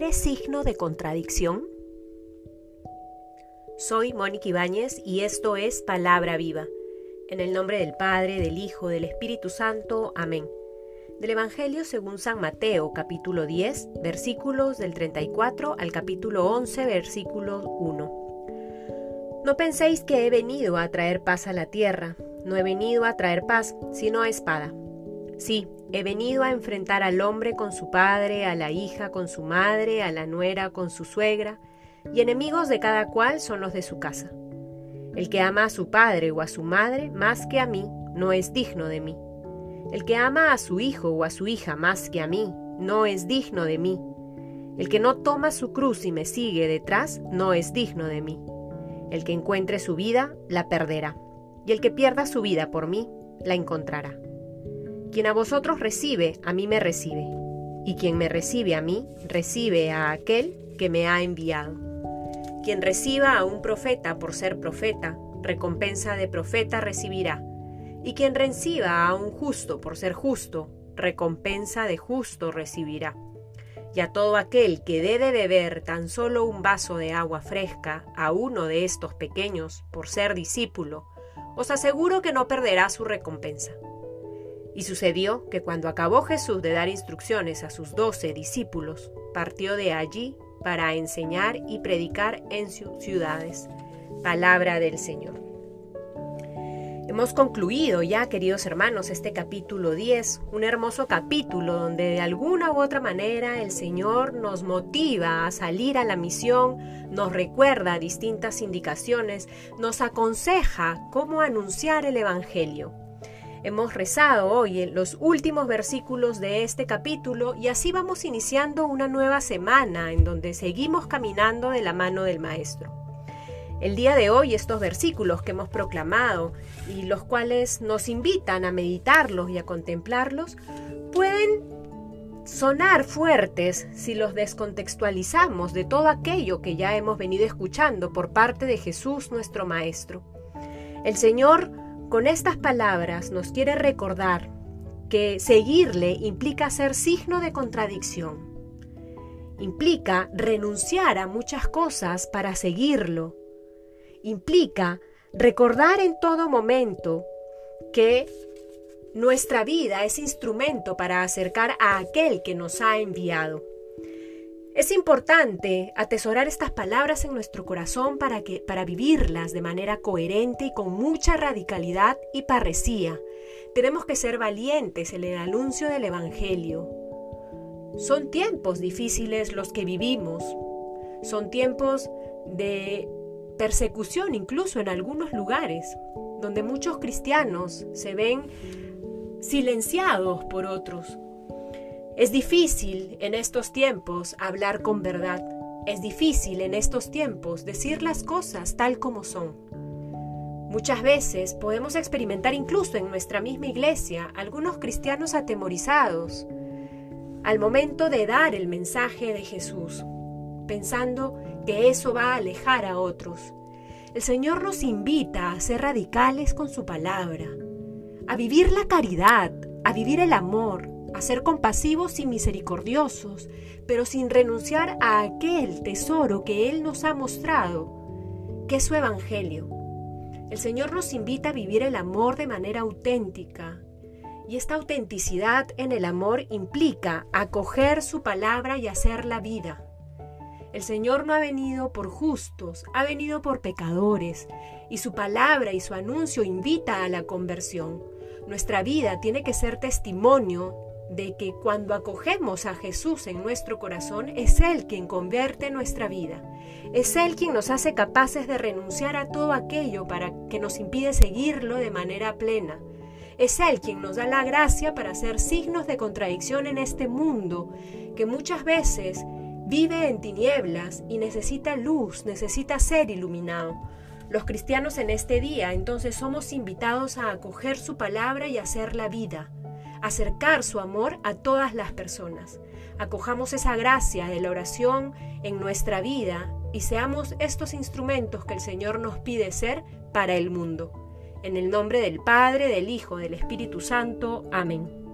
¿Eres signo de contradicción? Soy Mónica Ibáñez y esto es Palabra Viva. En el nombre del Padre, del Hijo, del Espíritu Santo. Amén. Del Evangelio según San Mateo, capítulo 10, versículos del 34 al capítulo 11, versículo 1. No penséis que he venido a traer paz a la tierra. No he venido a traer paz, sino a espada. Sí, he venido a enfrentar al hombre con su padre, a la hija con su madre, a la nuera con su suegra, y enemigos de cada cual son los de su casa. El que ama a su padre o a su madre más que a mí, no es digno de mí. El que ama a su hijo o a su hija más que a mí, no es digno de mí. El que no toma su cruz y me sigue detrás, no es digno de mí. El que encuentre su vida, la perderá. Y el que pierda su vida por mí, la encontrará. Quien a vosotros recibe, a mí me recibe, y quien me recibe a mí, recibe a aquel que me ha enviado. Quien reciba a un profeta por ser profeta, recompensa de profeta recibirá, y quien reciba a un justo por ser justo, recompensa de justo recibirá. Y a todo aquel que dé de beber tan solo un vaso de agua fresca a uno de estos pequeños por ser discípulo, os aseguro que no perderá su recompensa. Y sucedió que cuando acabó Jesús de dar instrucciones a sus doce discípulos, partió de allí para enseñar y predicar en sus ciudades. Palabra del Señor. Hemos concluido ya, queridos hermanos, este capítulo 10, un hermoso capítulo donde de alguna u otra manera el Señor nos motiva a salir a la misión, nos recuerda distintas indicaciones, nos aconseja cómo anunciar el Evangelio. Hemos rezado hoy los últimos versículos de este capítulo y así vamos iniciando una nueva semana en donde seguimos caminando de la mano del Maestro. El día de hoy estos versículos que hemos proclamado y los cuales nos invitan a meditarlos y a contemplarlos pueden sonar fuertes si los descontextualizamos de todo aquello que ya hemos venido escuchando por parte de Jesús nuestro Maestro. El Señor con estas palabras nos quiere recordar que seguirle implica ser signo de contradicción. Implica renunciar a muchas cosas para seguirlo. Implica recordar en todo momento que nuestra vida es instrumento para acercar a aquel que nos ha enviado. Es importante atesorar estas palabras en nuestro corazón para, que, para vivirlas de manera coherente y con mucha radicalidad y parresía. Tenemos que ser valientes en el anuncio del Evangelio. Son tiempos difíciles los que vivimos. Son tiempos de persecución incluso en algunos lugares, donde muchos cristianos se ven silenciados por otros es difícil en estos tiempos hablar con verdad. Es difícil en estos tiempos decir las cosas tal como son. Muchas veces podemos experimentar incluso en nuestra misma iglesia algunos cristianos atemorizados al momento de dar el mensaje de Jesús, pensando que eso va a alejar a otros. El Señor nos invita a ser radicales con su palabra, a vivir la caridad, a vivir el amor, a ser compasivos y misericordiosos, pero sin renunciar a aquel tesoro que Él nos ha mostrado, que es su Evangelio. El Señor nos invita a vivir el amor de manera auténtica, y esta autenticidad en el amor implica acoger su palabra y hacer la vida. El Señor no ha venido por justos, ha venido por pecadores, y su palabra y su anuncio invita a la conversión. Nuestra vida tiene que ser testimonio de que cuando acogemos a Jesús en nuestro corazón, es Él quien convierte nuestra vida. Es Él quien nos hace capaces de renunciar a todo aquello para que nos impide seguirlo de manera plena. Es Él quien nos da la gracia para ser signos de contradicción en este mundo que muchas veces vive en tinieblas y necesita luz, necesita ser iluminado. Los cristianos en este día entonces somos invitados a acoger su palabra y hacer la vida acercar su amor a todas las personas. Acojamos esa gracia de la oración en nuestra vida y seamos estos instrumentos que el Señor nos pide ser para el mundo. En el nombre del Padre, del Hijo, del Espíritu Santo. Amén.